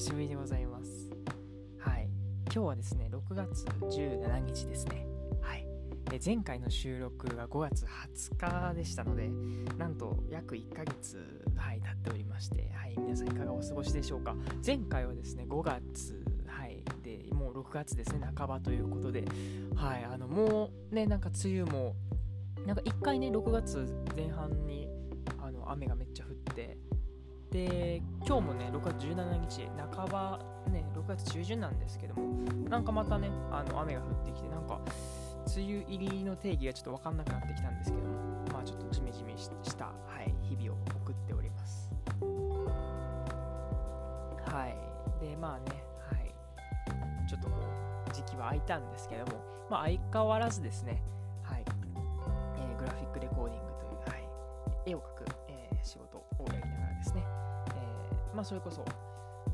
しぶりでございます。はい。今日はですね、6月17日ですね。はい。で前回の収録が5月20日でしたので、なんと約1ヶ月、はい、経っておりまして、はい、皆さんいかがお過ごしでしょうか。前回はですね、5月、はい、で、もう6月ですね、半ばということで、はい、あの、もうね、なんか梅雨も、なんか1回ね、6月前半に、あの、雨がめっちゃ降って、で今日もね6月17日半ばね6月中旬なんですけどもなんかまたねあの雨が降ってきてなんか梅雨入りの定義がちょっと分かんなくなってきたんですけどもまあちょっとジメジメした、はい、日々を送っております。はい。でまあねはい。ちょっとこう時期は空いたんですけどもまあ相変わらずですねまあそれこそ、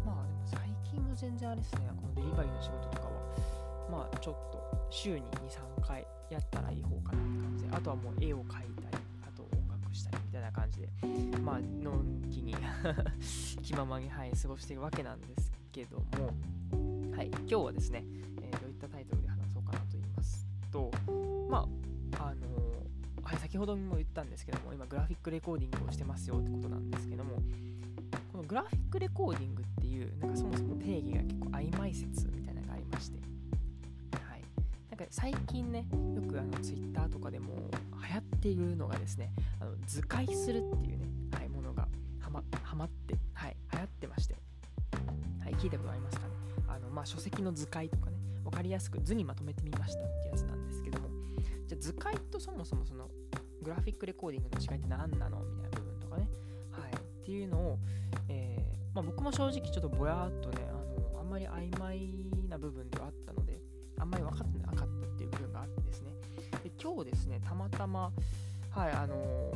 まあでも最近は全然あれですね、このデリバリーの仕事とかは、まあちょっと週に2、3回やったらいい方かなって感じで、あとはもう絵を描いたり、あと音楽したりみたいな感じで、まあのんきに 気ままに、はい、過ごしているわけなんですけども、はい、今日はですね、えー、どういったタイトルで話そうかなと言いますと、まあ、あのー、はい、先ほども言ったんですけども、今グラフィックレコーディングをしてますよってことなんですけども、このグラフィックレコーディングっていうなんかそもそも定義が結構曖昧説みたいなのがありまして、はい、なんか最近ねよくあの Twitter とかでも流行っているのがですねあの図解するっていうね、はい、ものがはまはまって、はい、流行ってまして、はい、聞いたことありますかね？あの、まあ、書籍の図解とかね分かりやすく図にまとめてみましたってやつなんですけども。じゃ図解とそもそもそのグラフィックレコーディングの違いって何なの？みたいな、っていうのをえまあ、僕も正直ちょっとぼやっとねあのあんまり曖昧な部分ではあったのであんまり分かってなかったっていう部分があってですね。で今日ですねたまたまはいあの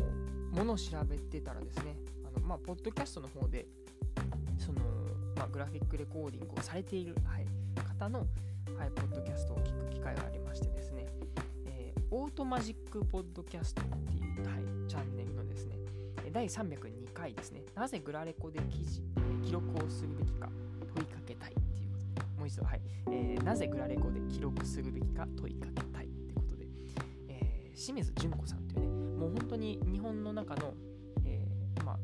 ものを調べてたらですねあのまあポッドキャストの方でそのまあ、グラフィックレコーディングをされている、はい、方の、はい、ポッドキャストを聞く機会がありましてですね、えー、オートマジックポッドキャストっていう、はい、チャンネル第302回ですね。なぜグラレコで記事記録をするべきか問いかけたいっていうこと、もう一度、はい、えー、なぜグラレコで記録するべきか問いかけたいってことで、えー、清水淳子さんというね、もう本当に日本の中の、えー、まあ、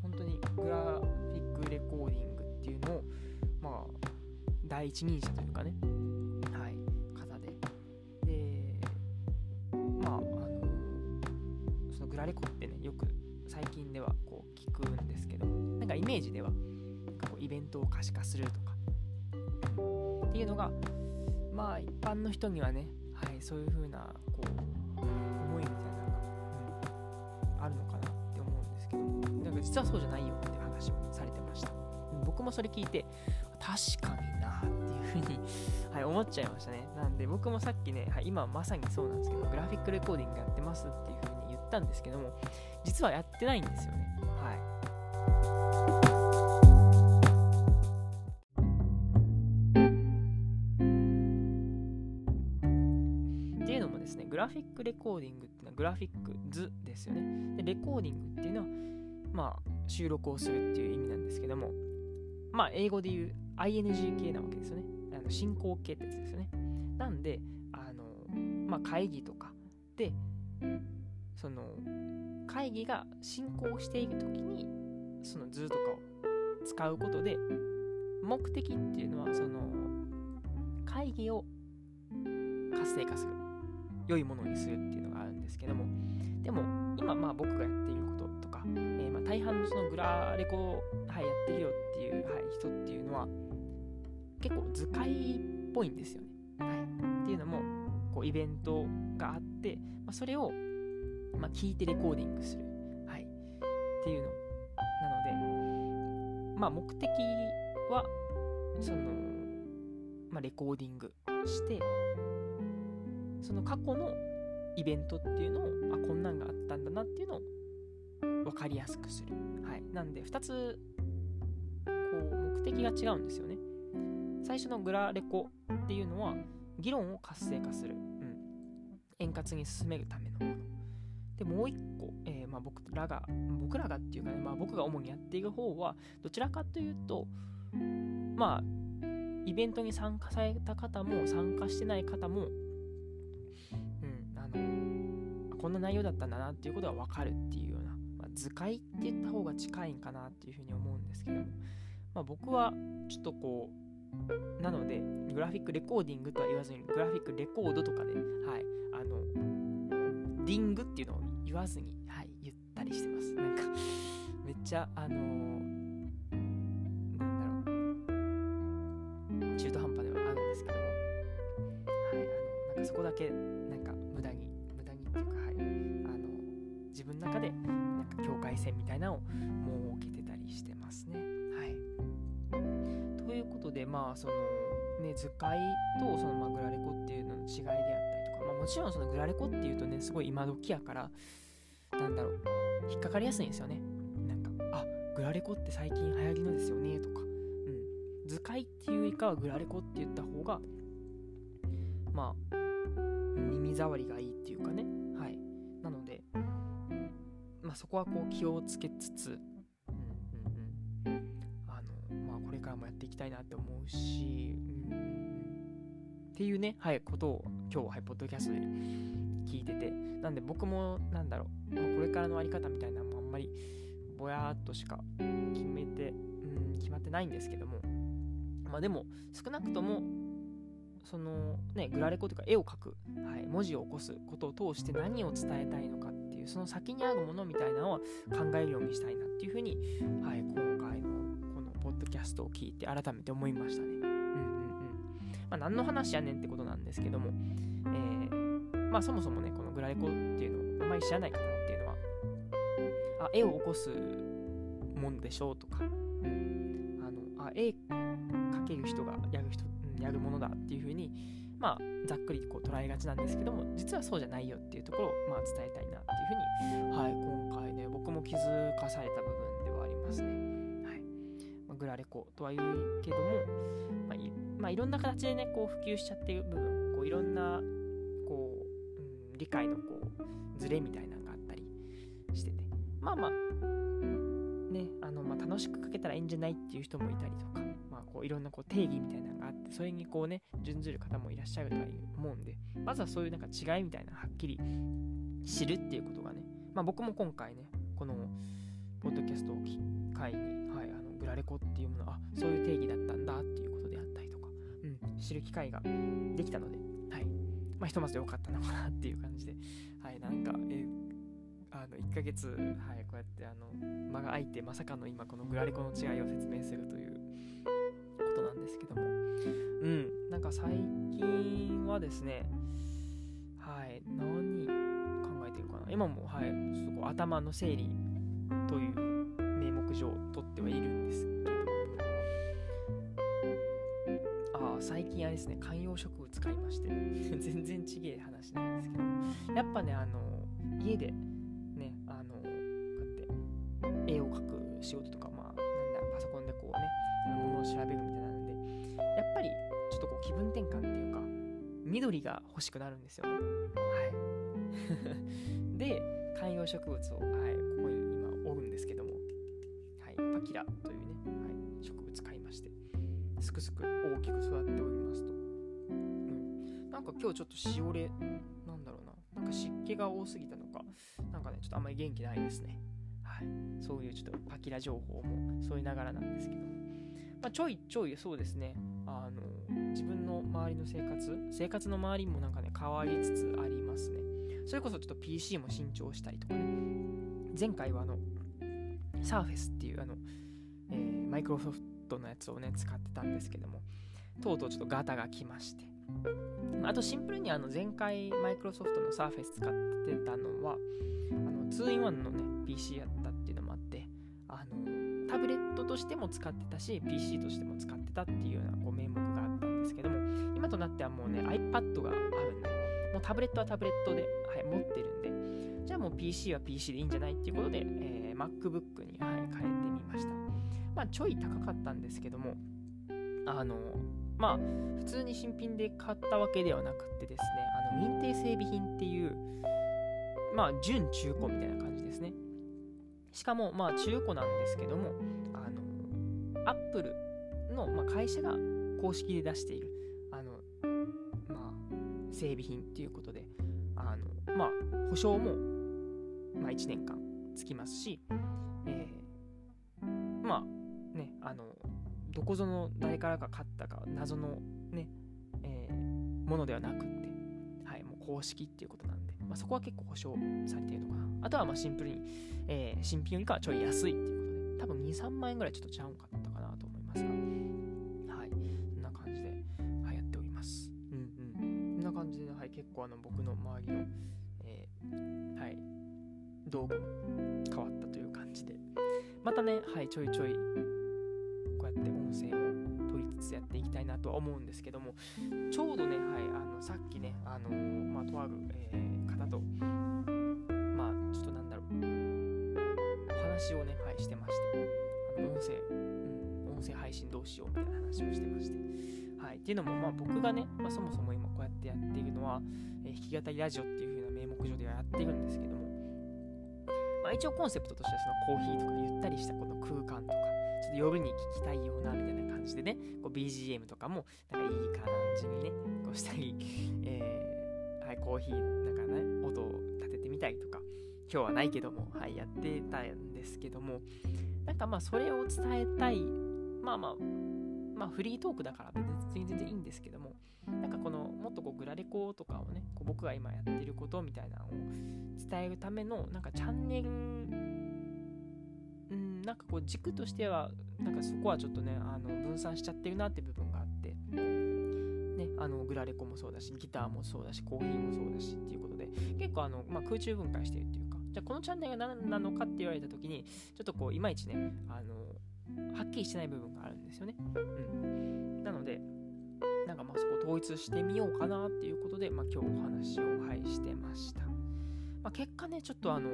本当にグラフィックレコーディングっていうのを、まあ、第一人者というかね、はい、方で、で、まあ、あの、そのグラレコってね、よくではこう聞くんですけど、なんかイメージでは、イベントを可視化するとか。っていうのがまあ一般の人にはね、はい、そういう風なこう思いみたいなのが、うん、あるのかなって思うんですけどもなんか実はそうじゃないよって話をされてました。僕もそれ聞いて確かになっていう風に はい、思っちゃいましたね。なんで僕もさっきね、はい、今まさにそうなんですけどグラフィックレコーディングやってますっていう風にったんですけども実はやってないんですよねはいグラフィックレコーディングっていうのはグラフィック図ですよね。で、レコーディングっていうのは、まあ、収録をするっていう意味なんですけども、まあ、英語で言う ING 系なわけですよね。あの進行形ってやつですよね。なんで、あの、まあ、会議とかで、その、会議が進行している時に、その図とかを使うことで、目的っていうのは、その、会議を活性化する。良いものにするっていうのがあるんですけどもでも今まあ僕がやっていることとか、えー、ま大半のそのグラレコ、はい、やってるよっていう、はい、人っていうのは結構図解っぽいんですよね。はい、っていうのもこうイベントがあって、まあ、それを、まあ、聞いてレコーディングする、はい、っていうのなので、まあ、目的はその、まあ、レコーディングしてその過去のイベントっていうのをあこんなんがあったんだなっていうのを分かりやすくする。はい、なんで2つこう目的が違うんですよね。最初のグラレコっていうのは議論を活性化する、うん、円滑に進めるためのもの。でもう一個、えー、まあ、僕らが僕らがっていうかね、まあ、僕が主にやっている方はどちらかというとまあイベントに参加された方も参加してない方も、うん、あのこんな内容だったんだなっていうことが分かるっていうような、まあ、図解って言った方が近いんかなっていうふうに思うんですけども、まあ、僕はちょっとこうなのでグラフィックレコーディングとは言わずにグラフィックレコードとかね、はい、あのディングっていうのを言わずに、はい、言ったりしてます。なんかめっちゃあのーなんだろう、中途半端ではあるんですけど、はい、あの、なんかそこだけなんか無駄に無駄にっていうかはいあの自分の中でなんか境界線みたいなのを設けてたりしてますね。はい。ということでまあそのね図解とそのまあグラレコっていうのの違いで、もちろんそのグラレコっていうとねすごい今時やからなんだろう引っかかりやすいんですよね。なんかあグラレコって最近流行りのですよねとか。うん。図解っていうよりかはグラレコって言った方がまあ耳障りがいいっていうかね。はい。なのでまあそこはこう気をつけつつ、うん、あのまあこれからもやっていきたいなって思うし、っていうねはいことを今日はいポッドキャストで聞いててなんで僕もなんだろう、まあ、これからのあり方みたいなのもあんまりぼやーっとしか決めて、うん、決まってないんですけどもまあでも少なくともそのねグラレコというか絵を描く、はい、文字を起こすことを通して何を伝えたいのかっていうその先にあるものみたいなのを考えるようにしたいなっていうふうに、はい、今回のこのポッドキャストを聞いて改めて思いましたね。まあ何の話やねんってことなんですけども、えー、まあそもそもねこのグラレコっていうのをあまり知らない方っていうのはあ絵を起こすもんでしょうとか、うん、あのあ絵描ける人がやる人やるものだっていうふうに、まあ、ざっくりこう捉えがちなんですけども実はそうじゃないよっていうところを、まあ、伝えたいなっていうふうに、はい、今回ね僕も気づかされた部分ではありますね。あ、グラレコとは言うけども、まあいまあ、いろんな形でねこう普及しちゃってる部分こういろんなこう、うん、理解のこうズレみたいなのがあったりしててまあまあねあの、まあ、楽しく書けたらいいんじゃないっていう人もいたりとかまあこういろんなこう定義みたいなのがあってそれにこうね準ずる方もいらっしゃるとは思うんでまずはそういうなんか違いみたいなはっきり知るっていうことがねまあ僕も今回ねこのポッドキャストを機会に、はい、グラレコっていうものあそういう定義だったんだっていうことであったりとか、うん、知る機会ができたので、はい。まあ、ひとまず良かったのかなっていう感じで、はい、なんか、えあの1ヶ月、はい、こうやってあの間が空いてまさかの今このグラレコの違いを説明するということなんですけども。うんなんか最近はですねはい何考えてるかな。今もはいちょっとこう頭の整理という上取ってはいるんですけどああ最近あれですね観葉植物買いまして全然ちげえ話なんですけどやっぱねあの家でねあのこうやって絵を描く仕事とかまあなんだパソコンでこうねものを調べるみたいなやっぱりちょっとこう気分転換っていうか緑が欲しくなるんですよね。はい。で観葉植物を、はい、ここに今おるんですけどキラというね、はい、植物買いましてすくすく大きく育っておりますと。うん、なんか今日ちょっとしおれなんだろうななんか湿気が多すぎたのかなんかねちょっとあんまり元気ないですね。はい、そういうちょっとパキラ情報もそういながらなんですけども、まあ、ちょいちょいそうですね。あの自分の周りの生活生活の周りもなんかね変わりつつありますね。それこそちょっと PC も新調したりとかね。前回はあの Surface っていうあの、えー、マイクロソフトのやつをね使ってたんですけどもとうとうちょっとガタが来まして。あとシンプルにあの前回マイクロソフトの Surface 使ってたのはあの 2-in-1 のね PC やったっていうのもあってあのタブレットとしても使ってたし PC としても使ってたっていうようなこう名目があったんですけども今となってはもうね iPad があるんでもうタブレットはタブレットで、はい、持ってるんでじゃあもう PC は PC でいいんじゃないっていうことで、えー、MacBook に、はい、変えてみました。まあちょい高かったんですけどもあのまあ普通に新品で買ったわけではなくてですねあの認定整備品っていうまあ準中古みたいな感じですね。しかもまあ中古なんですけどもあの Apple の、まあ、会社が公式で出しているあの、まあ、整備品っていうことであの、まあ、保証も、まあ、1年間つきますし、えー、まあねあのどこぞの誰からか買ったか謎のね、えー、ものではなくって、はい、もう公式っていうことなんで、まあ、そこは結構保証されているのかな。あとはまあシンプルに、えー、新品よりかはちょい安いっていうことで多分2、3万円ぐらいちょっとちゃうんかったかなと思いますがはいそんな感じで流行っております。うんうん。こんな感じで、はい、結構あの僕の周りの、えー、はい道具も変わったという感じで。またねはいちょいちょいこうやって音声も取りつつやっていきたいなとは思うんですけどもちょうどねはいあのさっきねあの、まあとある、えー、方とまあちょっとなんだろうお話をねはいしてましてあの音声うん音声配信どうしようみたいな話をしてまして。はい、っていうのも、まあ、僕がね、まあ、そもそも今こうやってやっているのは、えー、弾き語りラジオっていう風な名目上ではやっているんですけども、まあ、一応コンセプトとしてはそのコーヒーとかゆったりしたこの空間とか、ちょっと夜に聴きたいようなみたいな感じでね、こう BGM とかもなんかいい感じにね、こうしたり、えー、はい、コーヒーなんかね、音を立ててみたりとか、今日はないけども、はい、やってたんですけども、なんかまあそれを伝えたい、まあまあ、まあフリートークだから別に全然いいんですけども、なんかこのもっとこうグラレコとかをねこう僕が今やってることみたいなのを伝えるためのなんかチャンネルうんなんかこう軸としてはなんかそこはちょっとねあの分散しちゃってるなって部分があってねあのグラレコもそうだしギターもそうだしコーヒーもそうだしっていうことで結構あの、まあ、空中分解してるっていうかじゃこのチャンネルが何なのかって言われた時にちょっとこういまいちねあのはっきりしてない部分があるんですよね。うん、なのでなんかまあそこ統一してみようかなっていうことで、まあ、今日お話を、はい、してました。まあ、結果ね、ちょっとあの、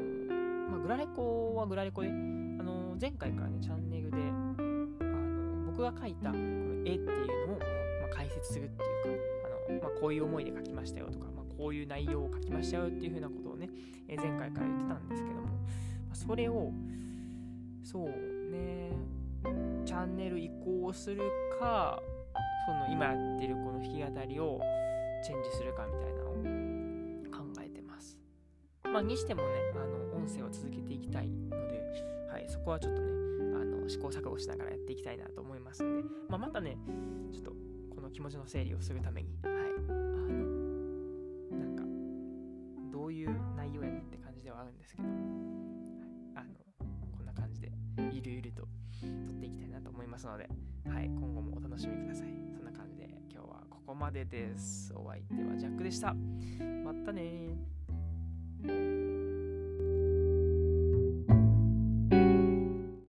まあ、グラレコはグラレコで、あの前回からね、チャンネルで、あの僕が描いたこの絵っていうのを、まあ、解説するっていうか、あのまあ、こういう思いで描きましたよとか、まあ、こういう内容を書きましたよっていうふうなことをね、え前回から言ってたんですけども、まあ、それを、そうね、チャンネル移行するか、その今やってるこの弾き語りをチェンジするかみたいなのを考えてます。まあ、にしてもね、あの音声を続けていきたいので、はい、そこはちょっとね、あの試行錯誤しながらやっていきたいなと思いますので、まあ、またね、ちょっとこの気持ちの整理をするために、はい、あの、なんか、どういう内容やねんって感じではあるんですけど、あの、こんな感じで、ゆるゆると撮っていきたいなと思いますので、はい、今後もお楽しみください。こまでです。お相手はジャックでした。またね